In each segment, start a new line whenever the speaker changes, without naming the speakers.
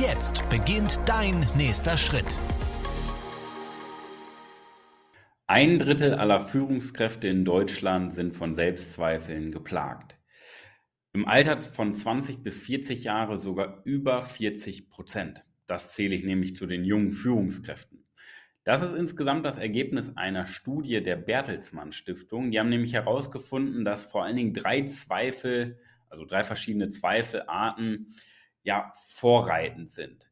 Jetzt beginnt dein nächster Schritt.
Ein Drittel aller Führungskräfte in Deutschland sind von Selbstzweifeln geplagt. Im Alter von 20 bis 40 Jahre sogar über 40 Prozent. Das zähle ich nämlich zu den jungen Führungskräften. Das ist insgesamt das Ergebnis einer Studie der Bertelsmann Stiftung. Die haben nämlich herausgefunden, dass vor allen Dingen drei Zweifel, also drei verschiedene Zweifelarten, ja, vorreitend sind.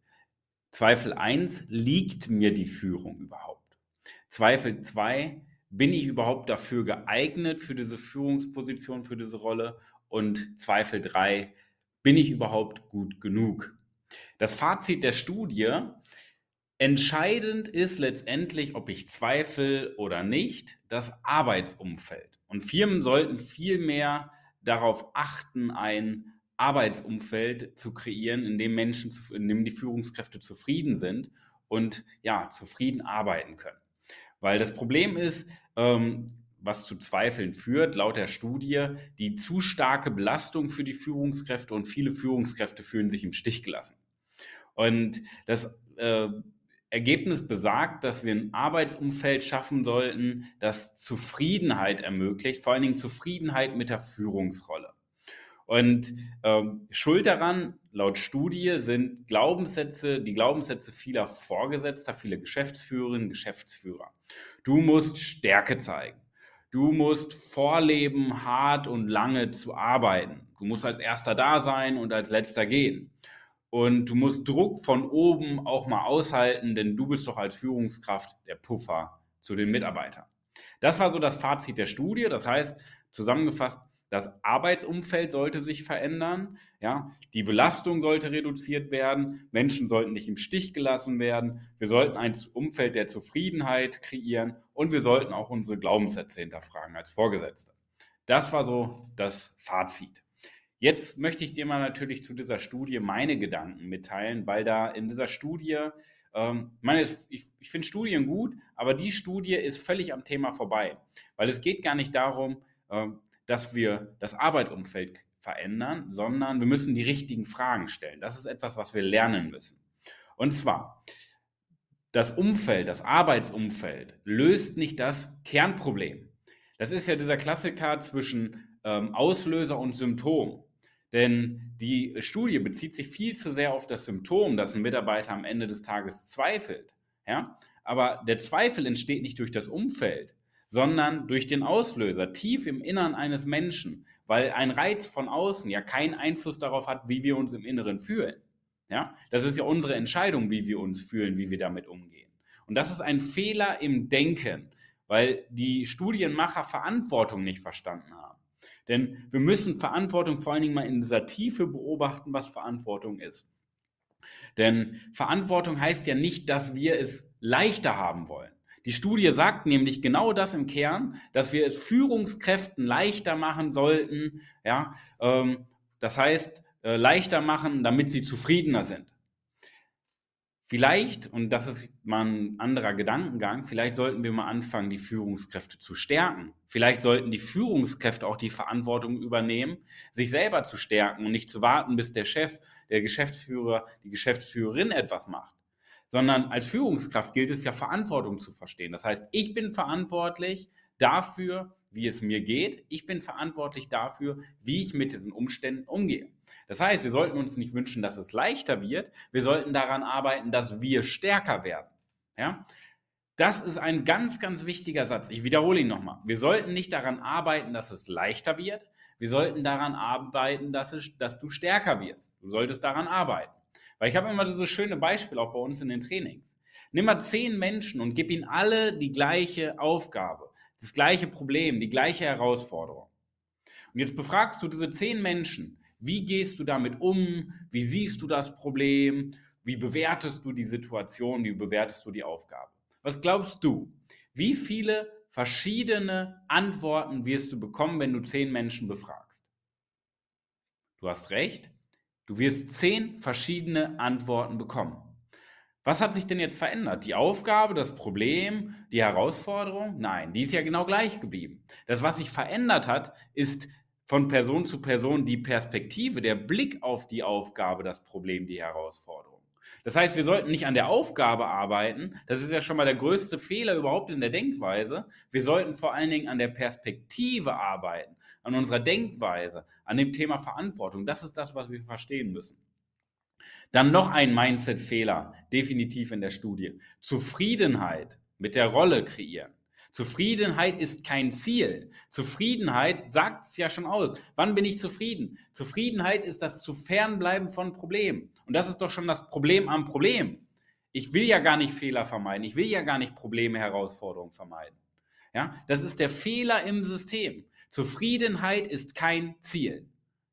Zweifel 1, liegt mir die Führung überhaupt? Zweifel 2, bin ich überhaupt dafür geeignet, für diese Führungsposition, für diese Rolle? Und Zweifel 3, bin ich überhaupt gut genug? Das Fazit der Studie, entscheidend ist letztendlich, ob ich zweifle oder nicht, das Arbeitsumfeld. Und Firmen sollten viel mehr darauf achten, ein Arbeitsumfeld zu kreieren, in dem Menschen, in dem die Führungskräfte zufrieden sind und ja, zufrieden arbeiten können. Weil das Problem ist, ähm, was zu Zweifeln führt, laut der Studie, die zu starke Belastung für die Führungskräfte und viele Führungskräfte fühlen sich im Stich gelassen. Und das äh, Ergebnis besagt, dass wir ein Arbeitsumfeld schaffen sollten, das Zufriedenheit ermöglicht, vor allen Dingen Zufriedenheit mit der Führungsrolle. Und ähm, schuld daran, laut Studie, sind Glaubenssätze, die Glaubenssätze vieler Vorgesetzter, vieler Geschäftsführerinnen, Geschäftsführer. Du musst Stärke zeigen. Du musst vorleben, hart und lange zu arbeiten. Du musst als erster da sein und als letzter gehen. Und du musst Druck von oben auch mal aushalten, denn du bist doch als Führungskraft der Puffer zu den Mitarbeitern. Das war so das Fazit der Studie. Das heißt, zusammengefasst, das Arbeitsumfeld sollte sich verändern. Ja, die Belastung sollte reduziert werden. Menschen sollten nicht im Stich gelassen werden. Wir sollten ein Umfeld der Zufriedenheit kreieren und wir sollten auch unsere Glaubenssätze hinterfragen als Vorgesetzte. Das war so das Fazit. Jetzt möchte ich dir mal natürlich zu dieser Studie meine Gedanken mitteilen, weil da in dieser Studie, ähm, meine, ich, ich finde Studien gut, aber die Studie ist völlig am Thema vorbei, weil es geht gar nicht darum, ähm, dass wir das Arbeitsumfeld verändern, sondern wir müssen die richtigen Fragen stellen. Das ist etwas, was wir lernen müssen. Und zwar, das Umfeld, das Arbeitsumfeld löst nicht das Kernproblem. Das ist ja dieser Klassiker zwischen ähm, Auslöser und Symptom. Denn die Studie bezieht sich viel zu sehr auf das Symptom, dass ein Mitarbeiter am Ende des Tages zweifelt. Ja? Aber der Zweifel entsteht nicht durch das Umfeld, sondern durch den Auslöser tief im Innern eines Menschen, weil ein Reiz von außen ja keinen Einfluss darauf hat, wie wir uns im Inneren fühlen. Ja, das ist ja unsere Entscheidung, wie wir uns fühlen, wie wir damit umgehen. Und das ist ein Fehler im Denken, weil die Studienmacher Verantwortung nicht verstanden haben. Denn wir müssen Verantwortung vor allen Dingen mal in dieser Tiefe beobachten, was Verantwortung ist. Denn Verantwortung heißt ja nicht, dass wir es leichter haben wollen. Die Studie sagt nämlich genau das im Kern, dass wir es Führungskräften leichter machen sollten, ja, ähm, das heißt, äh, leichter machen, damit sie zufriedener sind. Vielleicht, und das ist mal ein anderer Gedankengang, vielleicht sollten wir mal anfangen, die Führungskräfte zu stärken. Vielleicht sollten die Führungskräfte auch die Verantwortung übernehmen, sich selber zu stärken und nicht zu warten, bis der Chef, der Geschäftsführer, die Geschäftsführerin etwas macht sondern als Führungskraft gilt es ja Verantwortung zu verstehen. Das heißt, ich bin verantwortlich dafür, wie es mir geht. Ich bin verantwortlich dafür, wie ich mit diesen Umständen umgehe. Das heißt, wir sollten uns nicht wünschen, dass es leichter wird. Wir sollten daran arbeiten, dass wir stärker werden. Ja? Das ist ein ganz, ganz wichtiger Satz. Ich wiederhole ihn nochmal. Wir sollten nicht daran arbeiten, dass es leichter wird. Wir sollten daran arbeiten, dass, es, dass du stärker wirst. Du solltest daran arbeiten. Weil ich habe immer dieses schöne Beispiel auch bei uns in den Trainings. Nimm mal zehn Menschen und gib ihnen alle die gleiche Aufgabe, das gleiche Problem, die gleiche Herausforderung. Und jetzt befragst du diese zehn Menschen, wie gehst du damit um? Wie siehst du das Problem? Wie bewertest du die Situation? Wie bewertest du die Aufgabe? Was glaubst du? Wie viele verschiedene Antworten wirst du bekommen, wenn du zehn Menschen befragst? Du hast recht. Du wirst zehn verschiedene Antworten bekommen. Was hat sich denn jetzt verändert? Die Aufgabe, das Problem, die Herausforderung? Nein, die ist ja genau gleich geblieben. Das, was sich verändert hat, ist von Person zu Person die Perspektive, der Blick auf die Aufgabe, das Problem, die Herausforderung. Das heißt, wir sollten nicht an der Aufgabe arbeiten. Das ist ja schon mal der größte Fehler überhaupt in der Denkweise. Wir sollten vor allen Dingen an der Perspektive arbeiten, an unserer Denkweise, an dem Thema Verantwortung. Das ist das, was wir verstehen müssen. Dann noch ein Mindset-Fehler, definitiv in der Studie. Zufriedenheit mit der Rolle kreieren. Zufriedenheit ist kein Ziel. Zufriedenheit sagt es ja schon aus. Wann bin ich zufrieden? Zufriedenheit ist das zu fernbleiben von Problemen. Und das ist doch schon das Problem am Problem. Ich will ja gar nicht Fehler vermeiden. Ich will ja gar nicht Probleme, Herausforderungen vermeiden. Ja, das ist der Fehler im System. Zufriedenheit ist kein Ziel.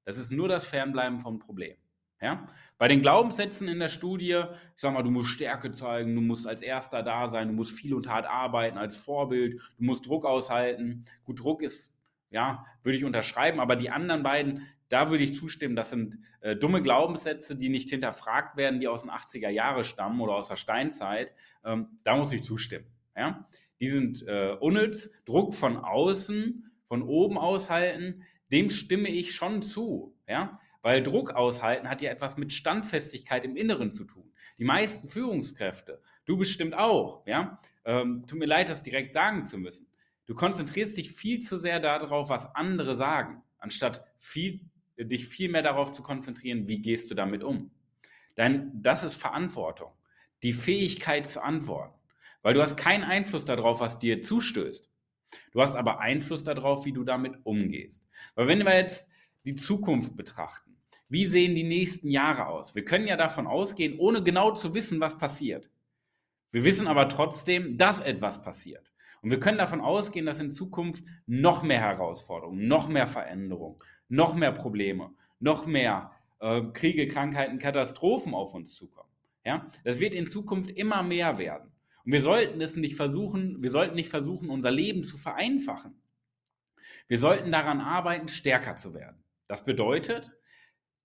Das ist nur das Fernbleiben von Problemen. Ja? Bei den Glaubenssätzen in der Studie, ich sag mal, du musst Stärke zeigen, du musst als Erster da sein, du musst viel und hart arbeiten als Vorbild, du musst Druck aushalten. Gut, Druck ist, ja, würde ich unterschreiben, aber die anderen beiden, da würde ich zustimmen, das sind äh, dumme Glaubenssätze, die nicht hinterfragt werden, die aus den 80er Jahren stammen oder aus der Steinzeit. Ähm, da muss ich zustimmen. Ja? Die sind äh, unnütz, Druck von außen, von oben aushalten, dem stimme ich schon zu. Ja? Weil Druck aushalten hat ja etwas mit Standfestigkeit im Inneren zu tun. Die meisten Führungskräfte, du bestimmt auch, ja, ähm, tut mir leid, das direkt sagen zu müssen. Du konzentrierst dich viel zu sehr darauf, was andere sagen, anstatt viel, dich viel mehr darauf zu konzentrieren, wie gehst du damit um. Denn das ist Verantwortung, die Fähigkeit zu antworten. Weil du hast keinen Einfluss darauf, was dir zustößt. Du hast aber Einfluss darauf, wie du damit umgehst. Weil wenn wir jetzt die Zukunft betrachten, wie sehen die nächsten Jahre aus? Wir können ja davon ausgehen, ohne genau zu wissen, was passiert. Wir wissen aber trotzdem, dass etwas passiert. Und wir können davon ausgehen, dass in Zukunft noch mehr Herausforderungen, noch mehr Veränderungen, noch mehr Probleme, noch mehr äh, Kriege, Krankheiten, Katastrophen auf uns zukommen. Ja? Das wird in Zukunft immer mehr werden. Und wir sollten es nicht versuchen, wir sollten nicht versuchen, unser Leben zu vereinfachen. Wir sollten daran arbeiten, stärker zu werden. Das bedeutet,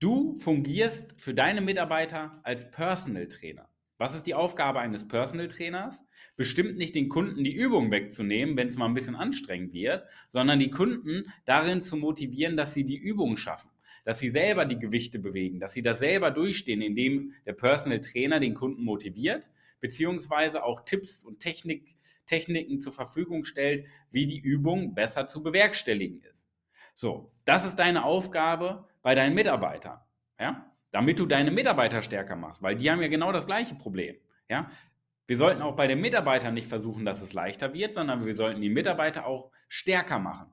Du fungierst für deine Mitarbeiter als Personal Trainer. Was ist die Aufgabe eines Personal Trainers? Bestimmt nicht den Kunden die Übung wegzunehmen, wenn es mal ein bisschen anstrengend wird, sondern die Kunden darin zu motivieren, dass sie die Übung schaffen, dass sie selber die Gewichte bewegen, dass sie das selber durchstehen, indem der Personal Trainer den Kunden motiviert, beziehungsweise auch Tipps und Technik, Techniken zur Verfügung stellt, wie die Übung besser zu bewerkstelligen ist. So, das ist deine Aufgabe bei deinen Mitarbeitern, ja, damit du deine Mitarbeiter stärker machst, weil die haben ja genau das gleiche Problem, ja. Wir sollten auch bei den Mitarbeitern nicht versuchen, dass es leichter wird, sondern wir sollten die Mitarbeiter auch stärker machen.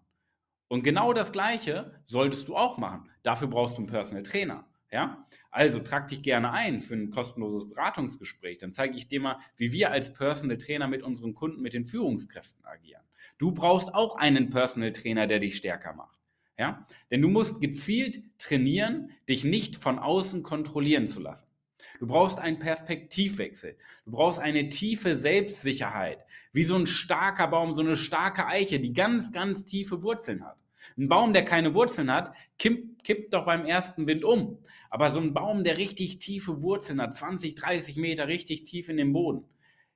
Und genau das Gleiche solltest du auch machen. Dafür brauchst du einen Personal Trainer. Ja? Also trag dich gerne ein für ein kostenloses Beratungsgespräch. Dann zeige ich dir mal, wie wir als Personal Trainer mit unseren Kunden, mit den Führungskräften agieren. Du brauchst auch einen Personal Trainer, der dich stärker macht. Ja? Denn du musst gezielt trainieren, dich nicht von außen kontrollieren zu lassen. Du brauchst einen Perspektivwechsel. Du brauchst eine tiefe Selbstsicherheit, wie so ein starker Baum, so eine starke Eiche, die ganz, ganz tiefe Wurzeln hat. Ein Baum, der keine Wurzeln hat, kippt, kippt doch beim ersten Wind um. Aber so ein Baum, der richtig tiefe Wurzeln hat, 20, 30 Meter richtig tief in den Boden,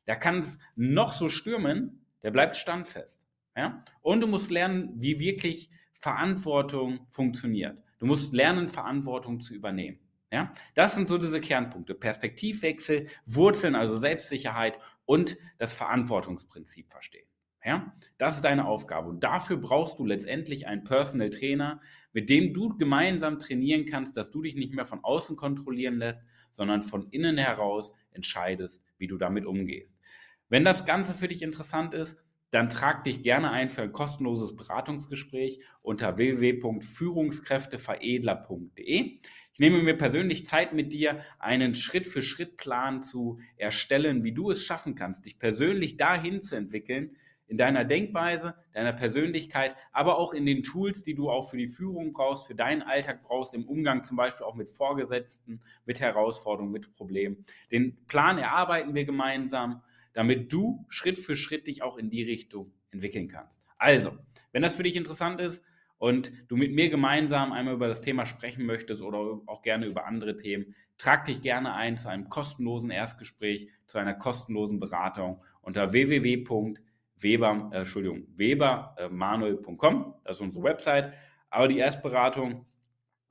da kann es noch so stürmen, der bleibt standfest. Ja? Und du musst lernen, wie wirklich Verantwortung funktioniert. Du musst lernen, Verantwortung zu übernehmen. Ja? Das sind so diese Kernpunkte. Perspektivwechsel, Wurzeln, also Selbstsicherheit und das Verantwortungsprinzip verstehen. Ja? Das ist deine Aufgabe. Und dafür brauchst du letztendlich einen Personal Trainer, mit dem du gemeinsam trainieren kannst, dass du dich nicht mehr von außen kontrollieren lässt, sondern von innen heraus entscheidest, wie du damit umgehst. Wenn das Ganze für dich interessant ist, dann trag dich gerne ein für ein kostenloses Beratungsgespräch unter www.führungskräfteveredler.de. Ich nehme mir persönlich Zeit mit dir, einen Schritt-für-Schritt-Plan zu erstellen, wie du es schaffen kannst, dich persönlich dahin zu entwickeln, in deiner Denkweise, deiner Persönlichkeit, aber auch in den Tools, die du auch für die Führung brauchst, für deinen Alltag brauchst, im Umgang zum Beispiel auch mit Vorgesetzten, mit Herausforderungen, mit Problemen. Den Plan erarbeiten wir gemeinsam, damit du Schritt für Schritt dich auch in die Richtung entwickeln kannst. Also, wenn das für dich interessant ist und du mit mir gemeinsam einmal über das Thema sprechen möchtest oder auch gerne über andere Themen, trag dich gerne ein zu einem kostenlosen Erstgespräch, zu einer kostenlosen Beratung unter www.weber, äh, Entschuldigung, webermanuel.com, das ist unsere Website, aber die Erstberatung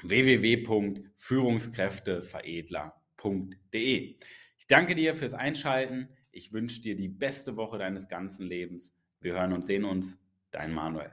www.führungskräfteveredler.de. Ich danke dir fürs Einschalten. Ich wünsche dir die beste Woche deines ganzen Lebens. Wir hören und sehen uns. Dein Manuel.